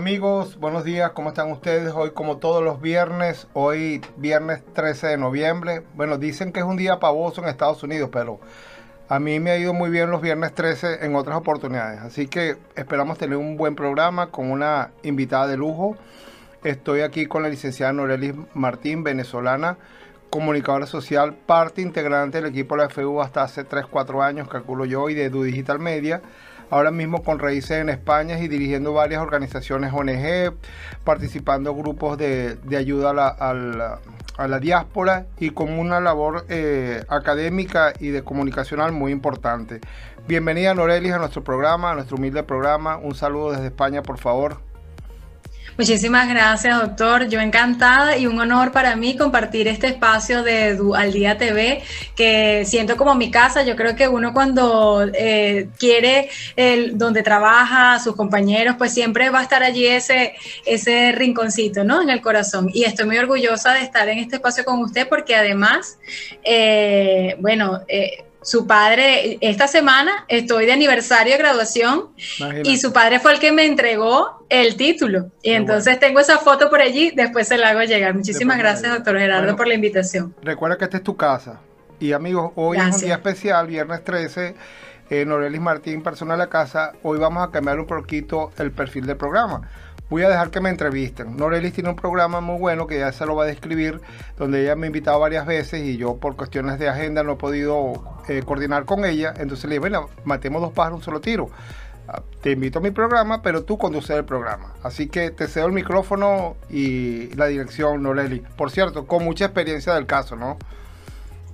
Amigos, buenos días, ¿cómo están ustedes? Hoy como todos los viernes, hoy viernes 13 de noviembre. Bueno, dicen que es un día pavoso en Estados Unidos, pero a mí me ha ido muy bien los viernes 13 en otras oportunidades. Así que esperamos tener un buen programa con una invitada de lujo. Estoy aquí con la licenciada Norelis Martín, venezolana, comunicadora social, parte integrante del equipo de la FU hasta hace 3-4 años, calculo yo, y de Du Digital Media ahora mismo con raíces en España y dirigiendo varias organizaciones ONG, participando en grupos de, ayuda a la, diáspora y con una labor eh, académica y de comunicacional muy importante. Bienvenida Norelis a nuestro programa, a nuestro humilde programa. Un saludo desde España, por favor. Muchísimas gracias, doctor. Yo encantada y un honor para mí compartir este espacio de Al Día TV, que siento como mi casa. Yo creo que uno cuando eh, quiere el, donde trabaja, sus compañeros, pues siempre va a estar allí ese, ese rinconcito, ¿no? En el corazón. Y estoy muy orgullosa de estar en este espacio con usted porque además, eh, bueno, eh, su padre, esta semana estoy de aniversario de graduación y su padre fue el que me entregó el título. Y entonces tengo esa foto por allí, después se la hago llegar. Muchísimas gracias, doctor Gerardo, por la invitación. Recuerda que esta es tu casa. Y amigos, hoy es un día especial, viernes 13. Eh, Norelis Martín, persona de la casa. Hoy vamos a cambiar un poquito el perfil del programa voy a dejar que me entrevisten. Norelis tiene un programa muy bueno que ya se lo va a describir, donde ella me ha invitado varias veces y yo por cuestiones de agenda no he podido eh, coordinar con ella. Entonces le dije, bueno, matemos dos pájaros un solo tiro. Ah, te invito a mi programa, pero tú conduces el programa. Así que te cedo el micrófono y la dirección, Noreli. Por cierto, con mucha experiencia del caso, ¿no?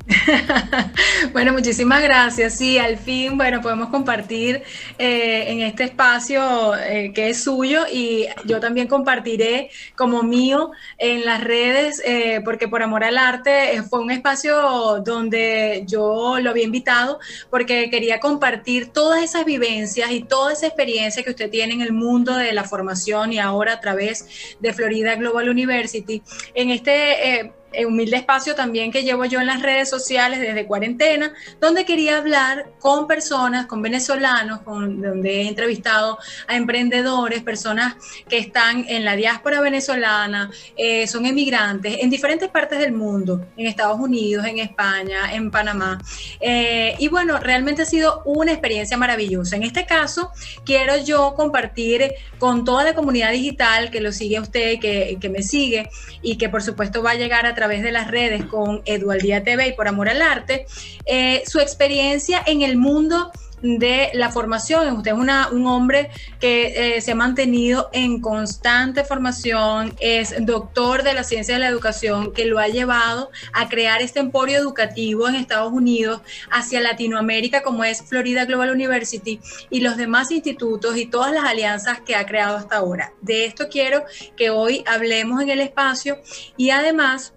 bueno, muchísimas gracias. Sí, al fin, bueno, podemos compartir eh, en este espacio eh, que es suyo y yo también compartiré como mío en las redes, eh, porque por amor al arte fue un espacio donde yo lo había invitado porque quería compartir todas esas vivencias y toda esa experiencia que usted tiene en el mundo de la formación y ahora a través de Florida Global University. En este humilde espacio también que llevo yo en las redes sociales desde cuarentena, donde quería hablar con personas, con venezolanos, con, donde he entrevistado a emprendedores, personas que están en la diáspora venezolana, eh, son emigrantes en diferentes partes del mundo, en Estados Unidos, en España, en Panamá. Eh, y bueno, realmente ha sido una experiencia maravillosa. En este caso, quiero yo compartir con toda la comunidad digital que lo sigue a usted, que, que me sigue y que por supuesto va a llegar a través través de las redes con Edualdía TV y por Amor al Arte, eh, su experiencia en el mundo de la formación. Usted es un hombre que eh, se ha mantenido en constante formación, es doctor de la ciencia de la educación, que lo ha llevado a crear este emporio educativo en Estados Unidos hacia Latinoamérica, como es Florida Global University y los demás institutos y todas las alianzas que ha creado hasta ahora. De esto quiero que hoy hablemos en el espacio y además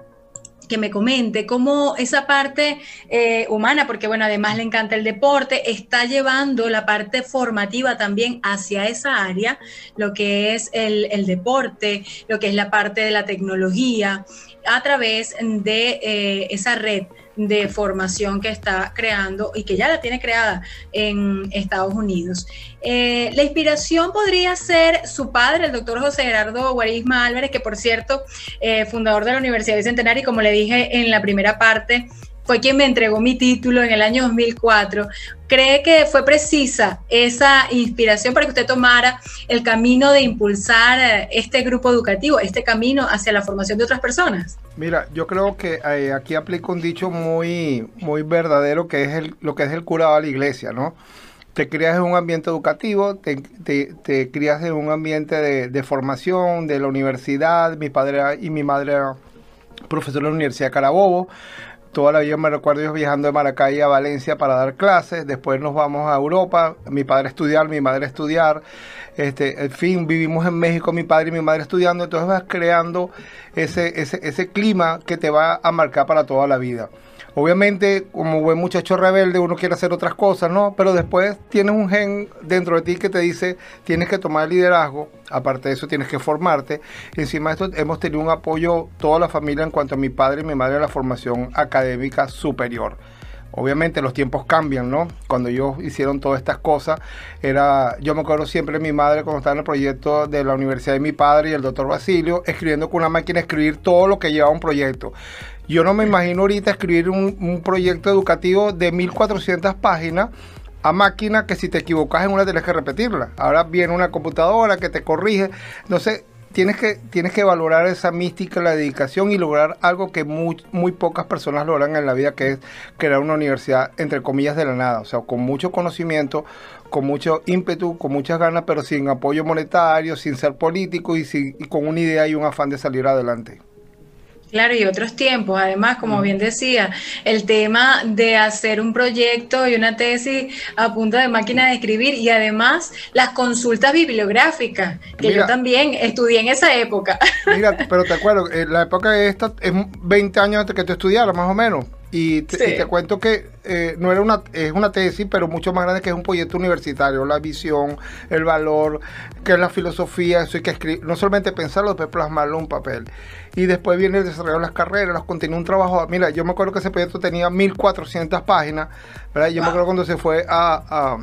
que me comente cómo esa parte eh, humana, porque bueno, además le encanta el deporte, está llevando la parte formativa también hacia esa área, lo que es el, el deporte, lo que es la parte de la tecnología, a través de eh, esa red de formación que está creando y que ya la tiene creada en Estados Unidos. Eh, la inspiración podría ser su padre, el doctor José Gerardo Guarisma Álvarez, que por cierto, eh, fundador de la Universidad Bicentenaria, y como le dije en la primera parte, fue quien me entregó mi título en el año 2004. ¿Cree que fue precisa esa inspiración para que usted tomara el camino de impulsar eh, este grupo educativo, este camino hacia la formación de otras personas? Mira, yo creo que eh, aquí aplico un dicho muy, muy verdadero que es el, lo que es el curado a la iglesia, ¿no? Te crías en un ambiente educativo, te, te, crías en un ambiente de, de, formación, de la universidad, mi padre y mi madre profesor de la Universidad de Carabobo, Toda la vida me recuerdo yo viajando de Maracay a Valencia para dar clases, después nos vamos a Europa, mi padre estudiar, mi madre estudiar, este, en fin, vivimos en México, mi padre y mi madre estudiando, entonces vas creando ese, ese, ese clima que te va a marcar para toda la vida. Obviamente, como buen muchacho rebelde, uno quiere hacer otras cosas, ¿no? Pero después tienes un gen dentro de ti que te dice, tienes que tomar liderazgo, aparte de eso tienes que formarte. Encima de esto hemos tenido un apoyo toda la familia en cuanto a mi padre y mi madre a la formación académica superior. obviamente los tiempos cambian, ¿no? Cuando ellos hicieron todas estas cosas, era, yo me acuerdo siempre de mi madre cuando estaba en el proyecto de la universidad de mi padre y el doctor Basilio, escribiendo con una máquina, escribir todo lo que llevaba un proyecto. Yo no me imagino ahorita escribir un, proyecto educativo de 1400 páginas a máquina que si te equivocas en una tienes que repetirla. Ahora viene una computadora que te corrige. Entonces, tienes que, tienes que valorar esa mística, la dedicación y lograr algo que muy, muy pocas personas logran en la vida, que es crear una universidad, entre comillas, de la nada. O sea, con mucho conocimiento, con mucho ímpetu, con muchas ganas, pero sin apoyo monetario, sin ser político y, sin, y con una idea y un afán de salir adelante. Claro, y otros tiempos. Además, como bien decía, el tema de hacer un proyecto y una tesis a punta de máquina de escribir y además las consultas bibliográficas, que yo también estudié en esa época. Mira, pero te acuerdo, eh, la época de esta es 20 años antes que tú estudiaras, más o menos. Y te, cuento que eh, no era una, es una tesis, pero mucho más grande que es un proyecto universitario, la visión, el valor, que es la filosofía, eso hay que escribir, no solamente pensarlo, después plasmarlo en un papel. Y después viene el desarrollo de las carreras, los contenidos, un trabajo. Mira, yo me acuerdo que ese proyecto tenía 1400 páginas, ¿verdad? Yo me acuerdo cuando se fue a,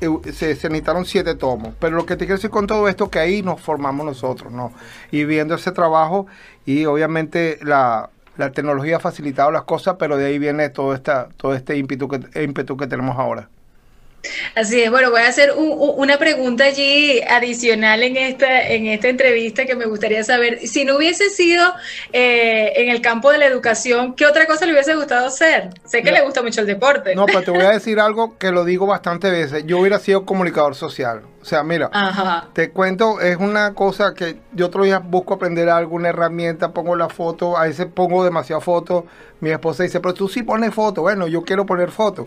se, se, necesitaron siete tomos. Pero lo que te quiero decir con todo esto que ahí nos formamos nosotros, ¿no? Y viendo ese trabajo y obviamente la, la tecnología ha facilitado las cosas, pero de ahí viene todo, todo este ímpetu que, ímpetu que tenemos ahora. Así es, bueno, voy a hacer una pregunta allí adicional en esta, en esta entrevista que me gustaría saber. Si no hubiese sido eh, en el campo de la educación, ¿qué otra cosa le hubiese gustado hacer? Sé que le gusta mucho el deporte. No, pero te voy a decir algo que lo digo bastante veces. Yo hubiera sido comunicador social. O sea, mira, te cuento, es una cosa que yo otro día busco aprender alguna herramienta, pongo la foto, a veces pongo demasiada foto. Mi esposa dice, pero tú sí pones foto. Bueno, yo quiero poner foto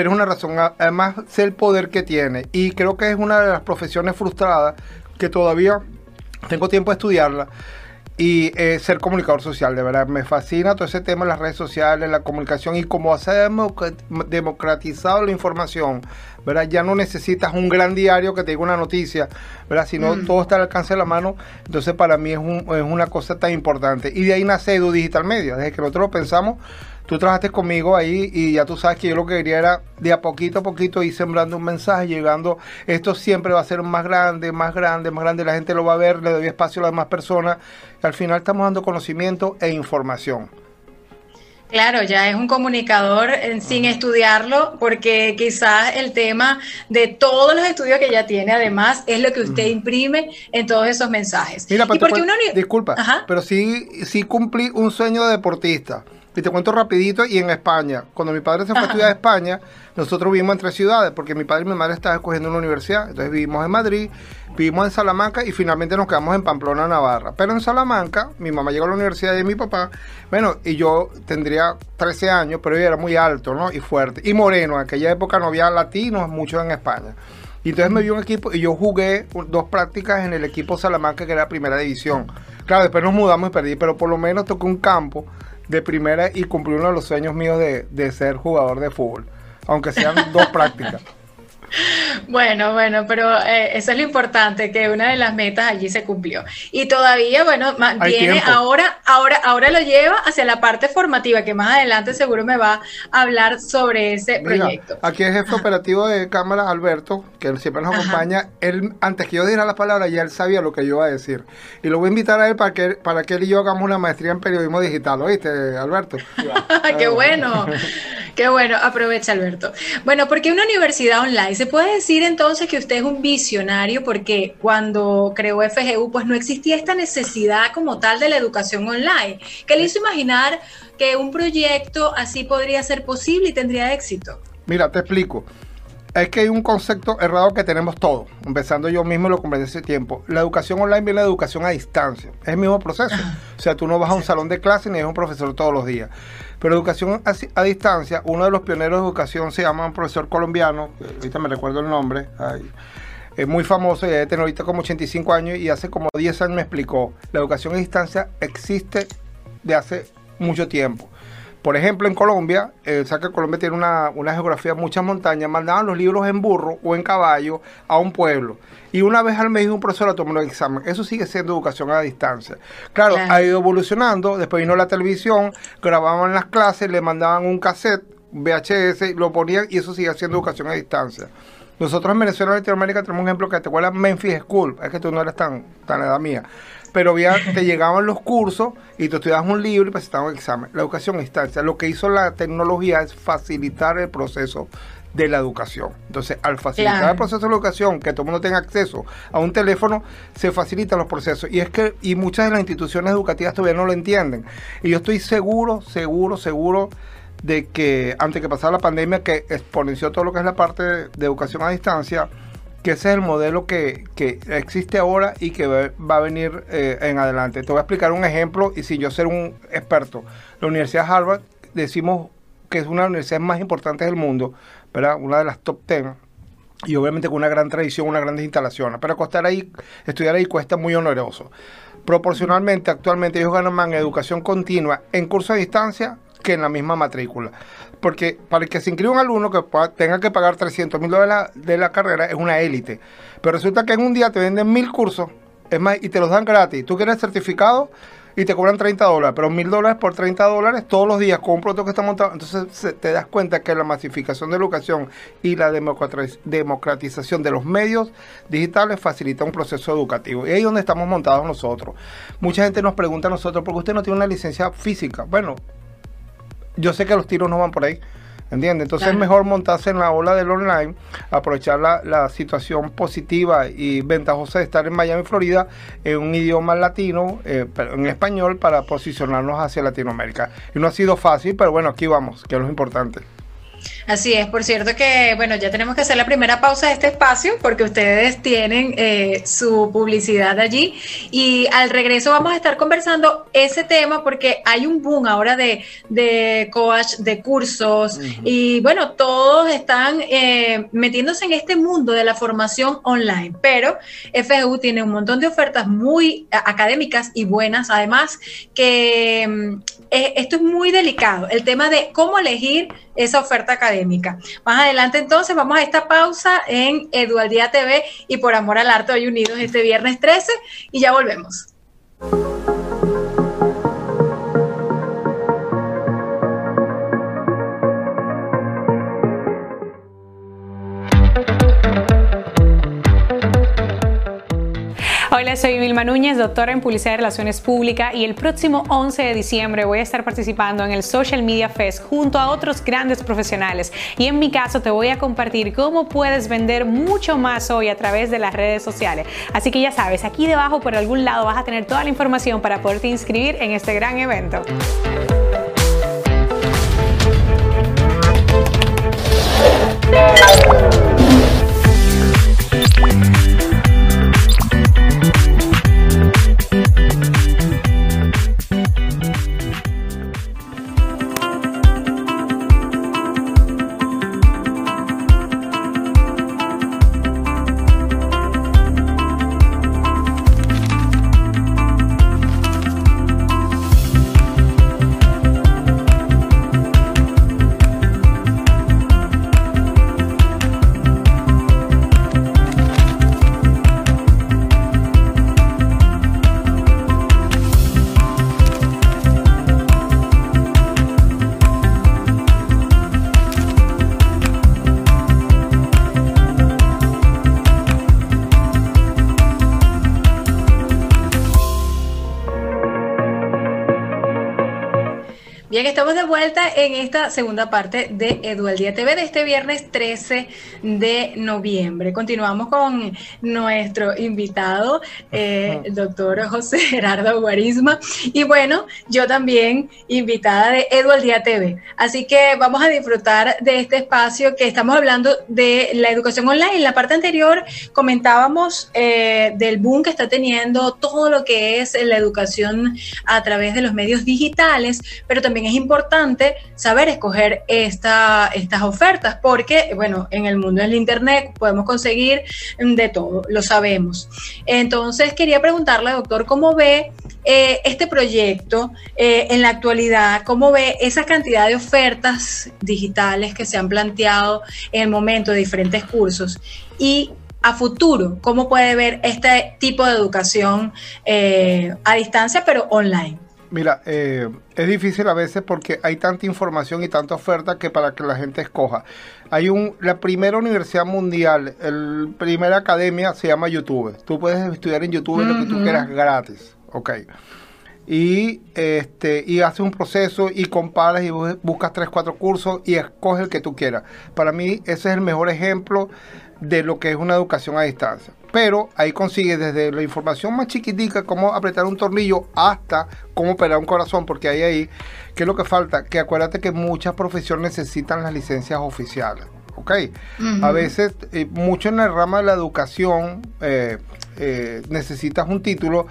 pero es una razón. Además, sé el poder que tiene. Y creo que es una de las profesiones frustradas que todavía tengo tiempo de estudiarla. Y eh, ser comunicador social, de verdad, me fascina todo ese tema de las redes sociales, la comunicación y cómo se ha democratizado la información, ¿verdad? Ya no necesitas un gran diario que te diga una noticia, ¿verdad? Sino mm. todo está al alcance de la mano. Entonces, para mí es, es una cosa tan importante. Y de ahí nace Edu Digital Media. Desde que nosotros lo pensamos, tú trabajaste conmigo ahí y ya tú sabes que yo lo que quería era de a poquito a poquito ir sembrando un mensaje, llegando, esto siempre va a ser más grande, más grande, más grande, la gente lo va a ver, le doy espacio a las demás personas, y al final estamos dando conocimiento e información. Claro, ya es un comunicador sin estudiarlo, porque quizás el tema de todos los estudios que ya tiene, además, es lo que usted imprime en todos esos mensajes. Mira, disculpa, pero sí, sí cumplí un sueño de deportista. Y te cuento rapidito, y en España, cuando mi padre se fue a estudiar a España, nosotros vivimos en tres ciudades, porque mi padre y mi madre estaban escogiendo una universidad. Entonces vivimos en Madrid, vivimos en Salamanca y finalmente nos quedamos en Pamplona, Navarra. Pero en Salamanca, mi mamá llegó a la universidad de mi papá, bueno, y yo tendría 13 años, pero yo era muy alto, ¿no? Y fuerte. Y moreno, en aquella época no había latinos mucho en España. Y entonces me dio un equipo y yo jugué dos prácticas en el equipo Salamanca, que era primera división. Claro, después nos mudamos y perdí, pero por lo menos toqué un campo de primera y cumplí uno de los sueños míos de, de ser jugador de fútbol, aunque sean dos prácticas. Bueno, bueno, pero eh, eso es lo importante, que una de las metas allí se cumplió. Y todavía, bueno, mantiene ahora, ahora, ahora lo lleva hacia la parte formativa, que más adelante seguro me va a hablar sobre ese proyecto. Aquí el jefe operativo de cámara, Alberto, que siempre nos acompaña. Él, antes que yo diera la palabra, ya él sabía lo que yo iba a decir. Y lo voy a invitar a él para que, para que él y yo hagamos una maestría en periodismo digital, ¿oíste, Alberto? ¡Qué bueno! ¡Qué bueno! Aprovecha, Alberto. Bueno, porque una universidad online se puede decir entonces que usted es un visionario porque cuando creó FGU pues no existía esta necesidad como tal de la educación online. ¿Qué le hizo imaginar que un proyecto así podría ser posible y tendría éxito? Mira, te explico. Es que hay un concepto errado que tenemos todos, empezando yo mismo lo comprendí hace tiempo. La educación online viene la educación a distancia, es el mismo proceso. O sea, tú no vas a un salón de clase ni eres un profesor todos los días. Pero educación a, distancia, uno de los pioneros de educación se llama un profesor colombiano, ahorita me recuerdo el nombre, es muy famoso, ya tiene ahorita como 85 años y hace como 10 años me explicó, la educación a distancia existe de hace mucho tiempo. Por ejemplo, en Colombia, eh, que Colombia tiene una, una geografía, muchas montañas, mandaban los libros en burro o en caballo a un pueblo. Y una vez al mes un profesor a tomar un examen. Eso sigue siendo educación a distancia. Claro, ha ido evolucionando. Después vino la televisión, grababan las clases, le mandaban un cassette VHS, lo ponían y eso sigue siendo educación a distancia. Nosotros en Venezuela, Latinoamérica, tenemos un ejemplo que te acuerdas Memphis School, es que tú no eres tan, tan edad mía, pero te llegaban los cursos y tú estudiabas un libro y presentaban un examen. La educación a distancia, lo que hizo la tecnología es facilitar el proceso de la educación. Entonces, al facilitar el proceso de educación, que todo el mundo tenga acceso a un teléfono, se facilitan los procesos. Y es que, y muchas de las instituciones educativas todavía no lo entienden. Y yo estoy seguro, seguro, seguro de que antes que pasara la pandemia, que exponenció todo lo que es la parte de, educación a distancia, que ese es el modelo que, existe ahora y que va, a venir eh, en adelante. Te voy a explicar un ejemplo y sin yo ser un experto. La Universidad Harvard decimos que es una de las universidades más importantes del mundo, ¿verdad? una de las top 10, y obviamente con una gran tradición, unas grandes instalaciones, pero costar ahí, estudiar ahí cuesta muy oneroso. Proporcionalmente, actualmente ellos ganan más en educación continua en curso de distancia que en la misma matrícula. Porque para que se inscriba un alumno que tenga que pagar 300 mil dólares de la carrera es una élite. Pero resulta que en un día te venden mil cursos es más, y te los dan gratis. Tú quieres certificado y te cobran 30 dólares, pero mil dólares por 30 dólares todos los días con un producto que está montado. Entonces te das cuenta que la masificación de la educación y la democratización de los medios digitales facilita un proceso educativo. Y ahí es donde estamos montados nosotros. Mucha gente nos pregunta a nosotros, ¿por qué usted no tiene una licencia física? Bueno, yo sé que los tiros no van por ahí. ¿Entiendes? Entonces es mejor montarse en la ola del online, aprovechar la, situación positiva y ventajosa de estar en Miami, Florida, en un idioma latino, eh, en español, para posicionarnos hacia Latinoamérica. Y no ha sido fácil, pero bueno, aquí vamos, que es lo importante. Así es, por cierto que, bueno, ya tenemos que hacer la primera pausa de este espacio porque ustedes tienen eh, su publicidad allí. Y al regreso vamos a estar conversando ese tema porque hay un boom ahora de, de coach, de cursos. Y bueno, todos están eh, metiéndose en este mundo de la formación online, pero FGU tiene un montón de ofertas muy académicas y buenas, además que mm, eh, esto es muy delicado, el tema de cómo elegir esa oferta académica. Más adelante entonces vamos a esta pausa en Edualdía TV y por amor al arte hoy unidos este viernes 13 y ya volvemos. Soy Vilma Núñez, doctora en Publicidad y Relaciones Públicas y el próximo 11 de diciembre voy a estar participando en el Social Media Fest junto a otros grandes profesionales y en mi caso te voy a compartir cómo puedes vender mucho más hoy a través de las redes sociales. Así que ya sabes, aquí debajo por algún lado vas a tener toda la información para poderte inscribir en este gran evento. Estamos de vuelta en esta segunda parte de Edualdía TV de este viernes 13 de noviembre. Continuamos con nuestro invitado, eh, el doctor José Gerardo Guarisma. Y bueno, yo también invitada de Edualdía TV. Así que vamos a disfrutar de este espacio que estamos hablando de la educación online. En la parte anterior comentábamos eh, del boom que está teniendo todo lo que es la educación a través de los medios digitales, pero es importante saber escoger esta, estas ofertas porque, bueno, en el mundo del Internet podemos conseguir de todo, lo sabemos. Entonces, quería preguntarle, doctor, ¿cómo ve eh, este proyecto eh, en la actualidad? ¿Cómo ve esa cantidad de ofertas digitales que se han planteado en el momento de diferentes cursos? Y a futuro, ¿cómo puede ver este tipo de educación eh, a distancia, pero online? Mira, eh, es difícil a veces porque hay tanta información y tanta oferta que para que la gente escoja. Hay un, la primera universidad mundial, la primera academia se llama YouTube. Tú puedes estudiar en YouTube lo que tú quieras gratis, ok. Y, este, y haces un proceso y comparas y buscas tres, cuatro cursos y escoges el que tú quieras. Para mí ese es el mejor ejemplo de lo que es una educación a distancia. Pero ahí consigues desde la información más chiquitica, cómo apretar un tornillo, hasta cómo operar un corazón, porque hay ahí, ¿qué es lo que falta? Que acuérdate que muchas profesiones necesitan las licencias oficiales. ¿ok? A veces, eh, mucho en el rama de la educación, eh, eh, necesitas un título.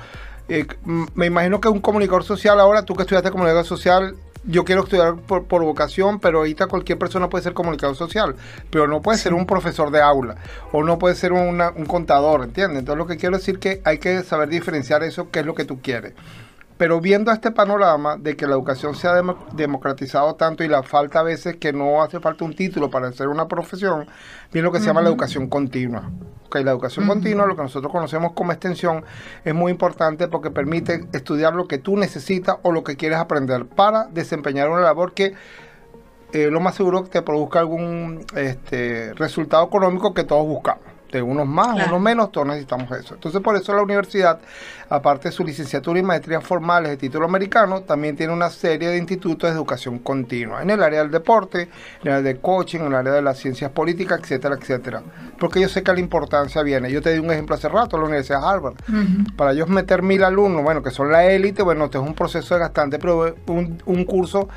me imagino que un comunicador social, ahora tú que estudiaste comunicador social, yo quiero estudiar por, vocación, pero ahorita cualquier persona puede ser comunicador social, pero no puede ser un profesor de aula o no puede ser un contador, ¿entiendes? Entonces lo que quiero decir que hay que saber diferenciar eso, qué es lo que tú quieres. Pero viendo este panorama de que la educación se ha democratizado tanto y la falta a veces que no hace falta un título para hacer una profesión, viene lo que se llama la educación continua. Okay, la educación continua, lo que nosotros conocemos como extensión, es muy importante porque permite estudiar lo que tú necesitas o lo que quieres aprender para desempeñar una labor que eh, lo más seguro que te produzca algún este, resultado económico que todos buscamos de unos más, unos menos, todos necesitamos eso. Entonces, por eso la universidad, aparte de su licenciatura y maestría formales de título americano, también tiene una serie de institutos de educación continua, en el área del deporte, en el área de coaching, en el área de las ciencias políticas, etcétera, etcétera. Porque yo sé que la importancia viene. Yo te di un ejemplo hace rato, la Universidad de Harvard. Para ellos meter mil alumnos, bueno, que son la élite, bueno, esto es un proceso de gastante, pero un, un curso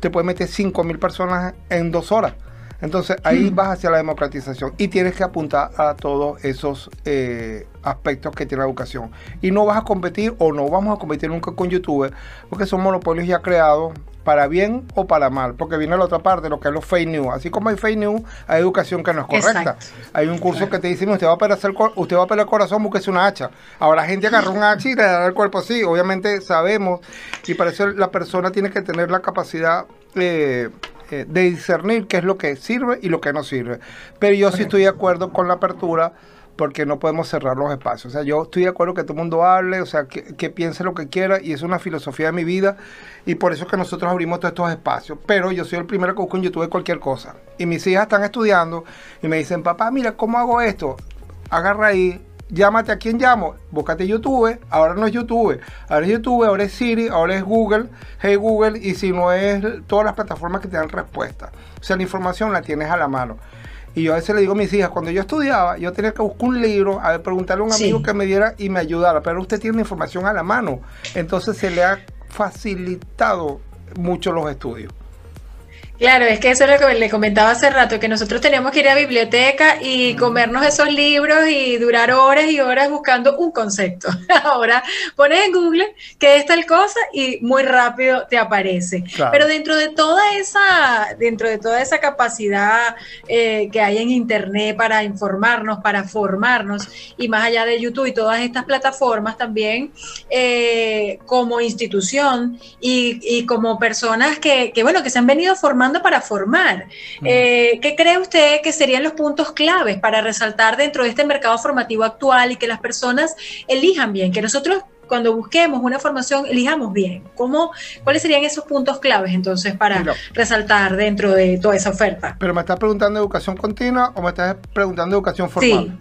te puede meter cinco mil personas en dos horas. Entonces ahí vas hacia la democratización y tienes que apuntar a todos esos eh, aspectos que tiene la educación. Y no vas a competir o no vamos a competir nunca con YouTube porque son monopolios ya creados para bien o para mal, porque viene la otra parte, lo que es los fake news. Así como hay fake news, hay educación que no es correcta. Hay un curso que te dice, usted va a el, usted va a operar el corazón, búsquese una hacha. Ahora la gente agarra un hacha y le da el cuerpo así. Obviamente sabemos, y para eso la persona tiene que tener la capacidad eh, de discernir qué es lo que sirve y lo que no sirve. Pero yo sí estoy de acuerdo con la apertura porque no podemos cerrar los espacios. O sea, yo estoy de acuerdo que todo el mundo hable, o sea, que, piense lo que quiera y es una filosofía de mi vida y por eso es que nosotros abrimos todos estos espacios. Pero yo soy el primero que busco en YouTube cualquier cosa. Y mis hijas están estudiando y me dicen, papá, mira, ¿cómo hago esto? Agarra ahí, llámate a quién llamo, búscate YouTube, ahora no es YouTube, ahora es YouTube, ahora es Siri, ahora es Google, hey Google, y si no es todas las plataformas que te dan respuesta. O sea, la información la tienes a la mano. Y yo a veces le digo a mis hijas, cuando yo estudiaba, yo tenía que buscar un libro, a preguntarle a un amigo que me diera y me ayudara, pero usted tiene la información a la mano, entonces se le ha facilitado mucho los estudios. Claro, es que eso es lo que le comentaba hace rato, que nosotros teníamos que ir a biblioteca y comernos esos libros y durar horas y horas buscando un concepto. Ahora pones en Google que es tal cosa y muy rápido te aparece. Pero dentro de toda esa, dentro de toda esa capacidad eh, que hay en internet para informarnos, para formarnos, y más allá de YouTube y todas estas plataformas también, eh, como institución y, y como personas que, que, bueno, que se han venido formando para formar. Mm. Eh, ¿Qué cree usted que serían los puntos claves para resaltar dentro de este mercado formativo actual y que las personas elijan bien, que nosotros cuando busquemos una formación elijamos bien? ¿Cómo, ¿Cuáles serían esos puntos claves entonces para resaltar dentro de toda esa oferta? ¿Pero me estás preguntando educación continua o me estás preguntando educación formal?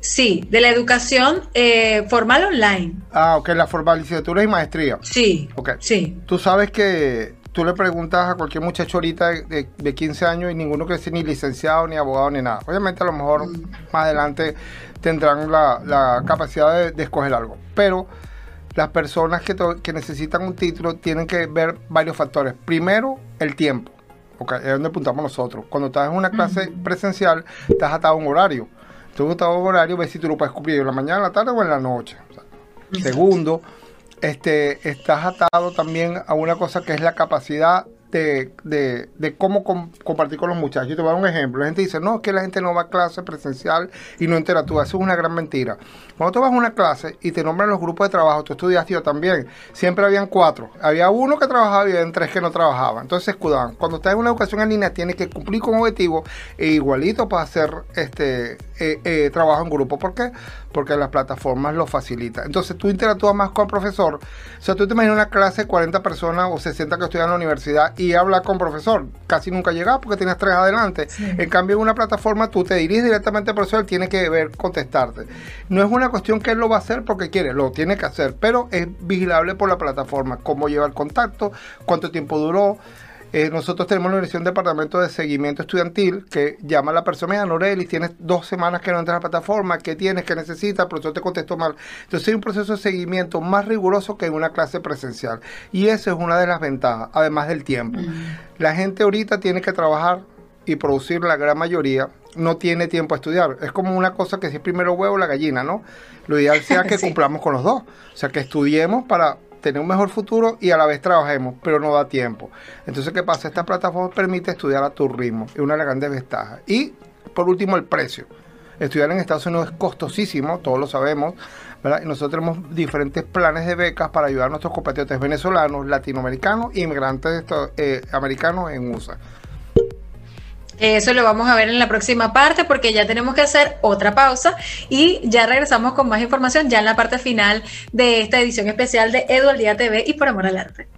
Sí. de la educación eh, formal online. Ah, ok, la formal, licenciatura y maestría. Sí. Ok. Sí. Tú sabes que tú le preguntas a cualquier muchacho ahorita de, 15 años y ninguno crece ni licenciado, ni abogado, ni nada. Obviamente a lo mejor mm. más adelante tendrán la, capacidad de, escoger algo. Pero las personas que, que, necesitan un título tienen que ver varios factores. Primero, el tiempo. Okay, es donde apuntamos nosotros. Cuando estás en una clase presencial, estás atado a un horario. Tú estás a un horario, ves si tú lo puedes cumplir en la mañana, en la tarde o en la noche. segundo, este, estás atado también a una cosa que es la capacidad de, de, cómo compartir con los muchachos. Yo te voy a dar un ejemplo. La gente dice, no, es que la gente no va a clase presencial y no interactúa. Eso es una gran mentira. Cuando tú vas a una clase y te nombran los grupos de trabajo, tú estudiaste yo también, siempre habían cuatro. Había uno que trabajaba y había tres que no trabajaban. Entonces se escudaban. Cuando estás en una educación en línea, tienes que cumplir con objetivos e igualito para hacer este eh, eh, trabajo en grupo. ¿Por qué? Porque las plataformas lo facilitan. Entonces tú interactúas más con el profesor. O sea, tú te imaginas una clase de 40 personas o 60 que estudian en la universidad y habla con profesor. Casi nunca llega porque tienes tres adelante. En cambio, en una plataforma tú te diriges directamente al profesor, tiene que ver, contestarte. No es una cuestión que él lo va a hacer porque quiere, lo tiene que hacer, pero es vigilable por la plataforma, cómo lleva el contacto, cuánto tiempo duró. Eh, nosotros tenemos la dirección departamento de seguimiento estudiantil que llama a la persona, mira, Norelis, tienes dos semanas que no entras a la plataforma, ¿qué tienes? ¿Qué necesitas? El profesor te contestó mal. Entonces hay un proceso de seguimiento más riguroso que en una clase presencial. Y eso es una de las ventajas, además del tiempo. La gente ahorita tiene que trabajar y producir la gran mayoría no tiene tiempo a estudiar. Es como una cosa que si es primero huevo la gallina, ¿no? Lo ideal sea que cumplamos con los dos. O sea, que estudiemos para tener un mejor futuro y a la vez trabajemos, pero no da tiempo. Entonces, ¿qué pasa? Esta plataforma permite estudiar a tu ritmo, es una de las grandes ventajas. Y, por último, el precio. Estudiar en Estados Unidos es costosísimo, todos lo sabemos, ¿verdad? Y nosotros tenemos diferentes planes de becas para ayudar a nuestros compatriotas venezolanos, latinoamericanos, inmigrantes eh, americanos en USA. Eso lo vamos a ver en la próxima parte porque ya tenemos que hacer otra pausa y ya regresamos con más información ya en la parte final de esta edición especial de Eduard Día TV y por amor al arte.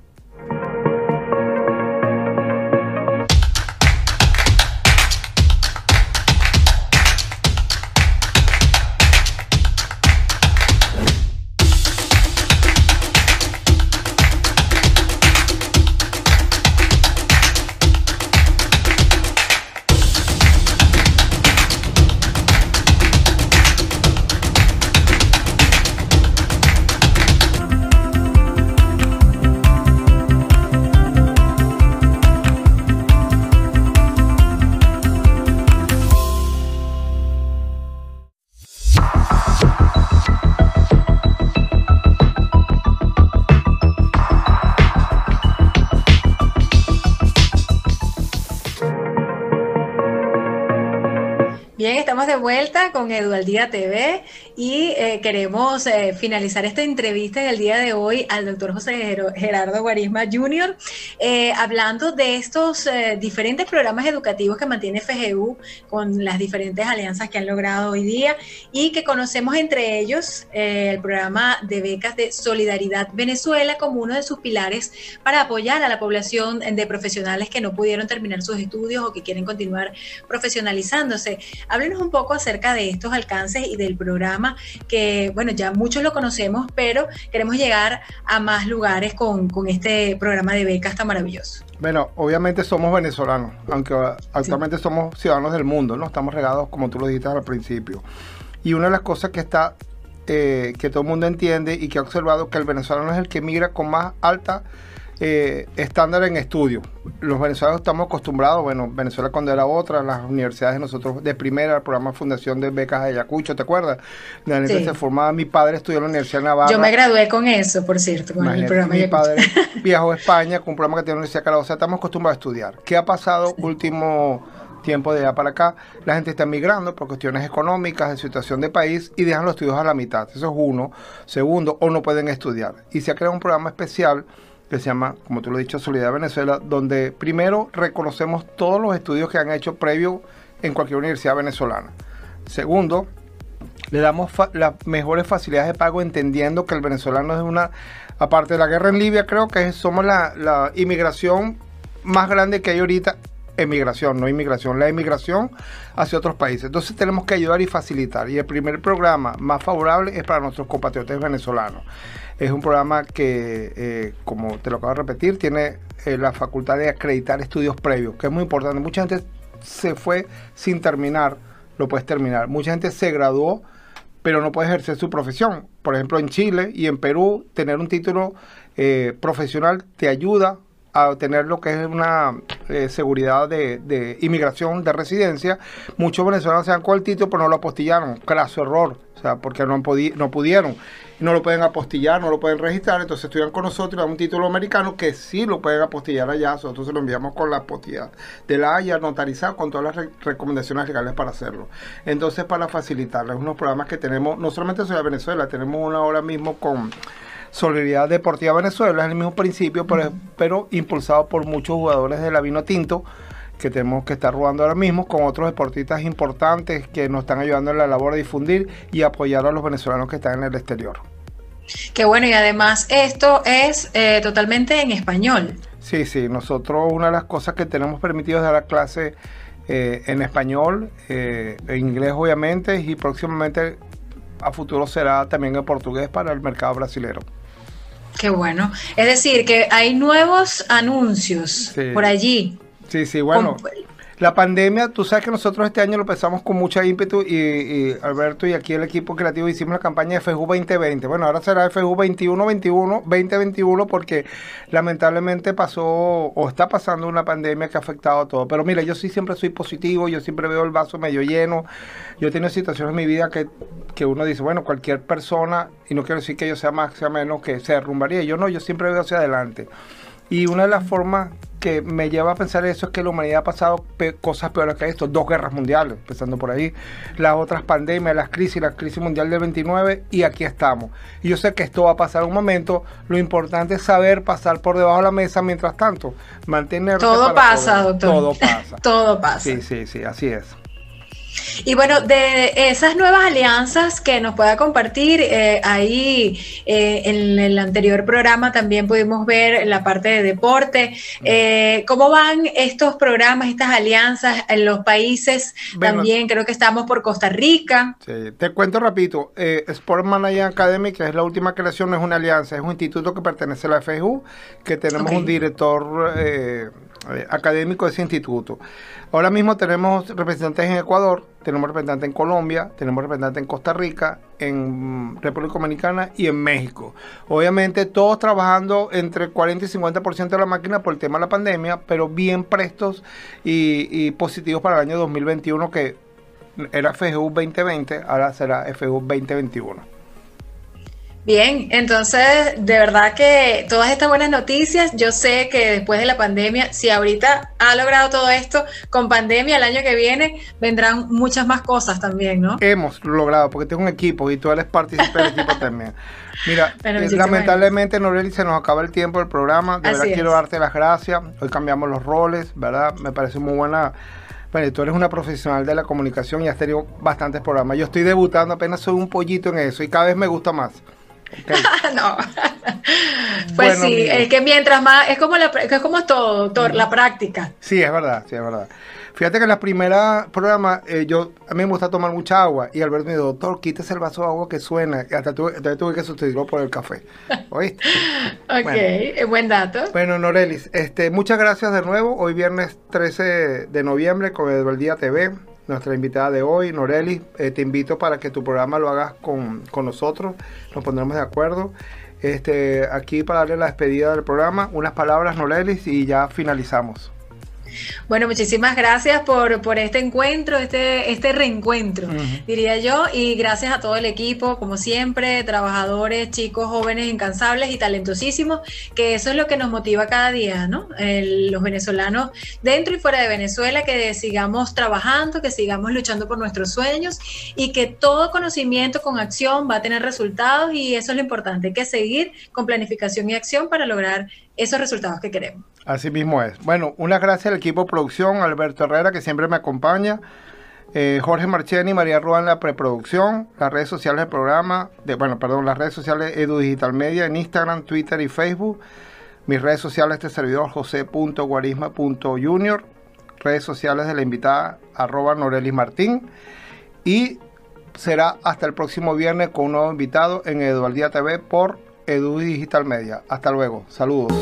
Estamos de vuelta con Edualdía TV y eh, queremos eh, finalizar esta entrevista en el día de hoy al doctor José Gerardo Guarisma Jr., eh, hablando de estos diferentes programas educativos que mantiene FGU con las diferentes alianzas que han logrado hoy día y que conocemos entre ellos el programa de becas de Solidaridad Venezuela como uno de sus pilares para apoyar a la población de profesionales que no pudieron terminar sus estudios o que quieren continuar profesionalizándose. Háblenos un poco acerca de estos alcances y del programa que, bueno, ya muchos lo conocemos, pero queremos llegar a más lugares con, este programa de becas tan maravilloso. Bueno, obviamente somos venezolanos, aunque actualmente somos ciudadanos del mundo, ¿no? Estamos regados, como tú lo dijiste al principio. Y una de las cosas que está, eh, que todo el mundo entiende y que ha observado, que el venezolano es el que migra con más alta eh, estándar en estudio. Los venezolanos estamos acostumbrados, bueno, Venezuela cuando era otra, las universidades de nosotros de primera, el programa Fundación de Becas de Ayacucho, ¿te acuerdas? La se formaba, mi padre estudió en la Universidad de Navarra. Yo me gradué con eso, por cierto, con el programa Mi padre viajó a España con un programa que tiene la Universidad de Carabobo, o sea, estamos acostumbrados a estudiar. ¿Qué ha pasado último tiempo de allá para acá? La gente está migrando por cuestiones económicas, de situación de país y dejan los estudios a la mitad. Eso es uno. Segundo, o no pueden estudiar. Y se ha creado un programa especial que se llama, como tú lo has dicho, Solidaridad Venezuela, donde primero reconocemos todos los estudios que han hecho previo en cualquier universidad venezolana. Segundo, le damos las mejores facilidades de pago entendiendo que el venezolano es una, aparte de la guerra en Libia, creo que somos la, la inmigración más grande que hay ahorita emigración, no inmigración, la emigración hacia otros países. Entonces tenemos que ayudar y facilitar. Y el primer programa más favorable es para nuestros compatriotas venezolanos. Es un programa que, eh, como te lo acabo de repetir, tiene eh, la facultad de acreditar estudios previos, que es muy importante. Mucha gente se fue sin terminar, lo puedes terminar. Mucha gente se graduó, pero no puede ejercer su profesión. Por ejemplo, en Chile y en Perú, tener un título eh, profesional te ayuda a tener lo que es una eh, seguridad de, inmigración de residencia, muchos venezolanos se dan con el título, pero no lo apostillaron. Craso error, o sea, porque no, no pudieron. No lo pueden apostillar, no lo pueden registrar, entonces estudian con nosotros y dan un título americano que sí lo pueden apostillar allá. Nosotros se lo enviamos con la apostilla de la Haya notarizado con todas las recomendaciones legales para hacerlo. Entonces, para facilitarles unos programas que tenemos, no solamente en Venezuela, tenemos una ahora mismo con Solidaridad Deportiva Venezuela, es el mismo principio, pero, impulsado por muchos jugadores de la Vino Tinto que tenemos que estar jugando ahora mismo con otros deportistas importantes que nos están ayudando en la labor de difundir y apoyar a los venezolanos que están en el exterior. Qué bueno, y además esto es eh, totalmente en español. Sí, sí, nosotros una de las cosas que tenemos permitido es dar clase eh, en español, eh, en inglés obviamente, y próximamente a futuro será también en portugués para el mercado brasilero. Qué bueno. Es decir, que hay nuevos anuncios por allí. Sí, sí, bueno. La pandemia, tú sabes que nosotros este año lo empezamos con mucha ímpetu y, Alberto y aquí el equipo creativo hicimos la campaña FEJU 2020. Bueno, ahora será FEJU 21-21, 2021 porque lamentablemente pasó o está pasando una pandemia que ha afectado a todo. Pero mira, yo sí siempre soy positivo, yo siempre veo el vaso medio lleno. Yo he tenido situaciones en mi vida que, que uno dice, bueno, cualquier persona, y no quiero decir que yo sea más, sea menos, que se derrumbaría. Yo no, yo siempre veo hacia adelante. Y una de las formas que me lleva a pensar eso es que la humanidad ha pasado cosas peores que esto, dos guerras mundiales, empezando por ahí, las otras pandemias, las crisis, la crisis mundial del 29 y aquí estamos. Y yo sé que esto va a pasar un momento, lo importante es saber pasar por debajo de la mesa mientras tanto, mantener... Todo pasa, doctor. Todo pasa. Todo pasa. Sí, sí, sí, así es. Y bueno, de esas nuevas alianzas que nos pueda compartir, eh, ahí eh, en el anterior programa también pudimos ver la parte de deporte. Eh, ¿Cómo van estos programas, estas alianzas en los países? también creo que estamos por Costa Rica. Sí, te cuento rapidito. Sport Manager Academy, que es la última creación, es una alianza, es un instituto que pertenece a la FEU, que tenemos un director académico de ese instituto. Ahora mismo tenemos representantes en Ecuador, tenemos representantes en Colombia, tenemos representantes en Costa Rica, en República Dominicana y en México. Obviamente todos trabajando entre 40 y 50% de la máquina por el tema de la pandemia, pero bien prestos y, y positivos para el año 2021 que era FGU 2020, ahora será FGU 2021. Bien, entonces de verdad que todas estas buenas noticias, yo sé que después de la pandemia, si ahorita ha logrado todo esto, con pandemia el año que viene vendrán muchas más cosas también, ¿no? Hemos logrado, porque tengo un equipo y tú eres partícipe del equipo también. Mira, eh, lamentablemente, Noreli, se nos acaba el tiempo del programa. De verdad quiero darte las gracias. Hoy cambiamos los roles, ¿verdad? Me parece muy buena. Bueno, tú eres una profesional de la comunicación y has tenido bastantes programas. Yo estoy debutando, apenas soy un pollito en eso y cada vez me gusta más. no. pues sí, es que mientras más, es como, la, es como todo, doctor, la práctica. Sí, es verdad, sí, es verdad. Fíjate que en la primera programa eh, yo a mí me gusta tomar mucha agua y Alberto me dijo, doctor, quítese el vaso de agua que suena. Y hasta tuve, tuve que sustituirlo por el café. ¿Oíste? ok, buen dato. Bueno, Norelis, este, muchas gracias de nuevo. Hoy viernes 13 de noviembre con el Día TV nuestra invitada de hoy, Noreli. Eh, te invito para que tu programa lo hagas con, con, nosotros, nos pondremos de acuerdo. Este, aquí para darle la despedida del programa, unas palabras, Noreli, y ya finalizamos. Bueno, muchísimas gracias por, por este encuentro, este, este reencuentro, diría yo, y gracias a todo el equipo, como siempre, trabajadores, chicos, jóvenes, incansables y talentosísimos, que eso es lo que nos motiva cada día, ¿no? los venezolanos dentro y fuera de Venezuela, que sigamos trabajando, que sigamos luchando por nuestros sueños y que todo conocimiento con acción va a tener resultados y eso es lo importante, hay que seguir con planificación y acción para lograr esos resultados que queremos. Así mismo es. Bueno, unas gracias al equipo de producción, Alberto Herrera, que siempre me acompaña, eh, Jorge Marcheni María en la preproducción, las redes sociales del programa, bueno, perdón, las redes sociales Edu Digital Media en Instagram, Twitter y Facebook, mis redes sociales este servidor, josé.guarisma.junior, redes sociales de la invitada, arroba Norelis Martín, y será hasta el próximo viernes con un nuevo invitado en Eduardía TV por Edu Digital Media. Hasta luego. Saludos.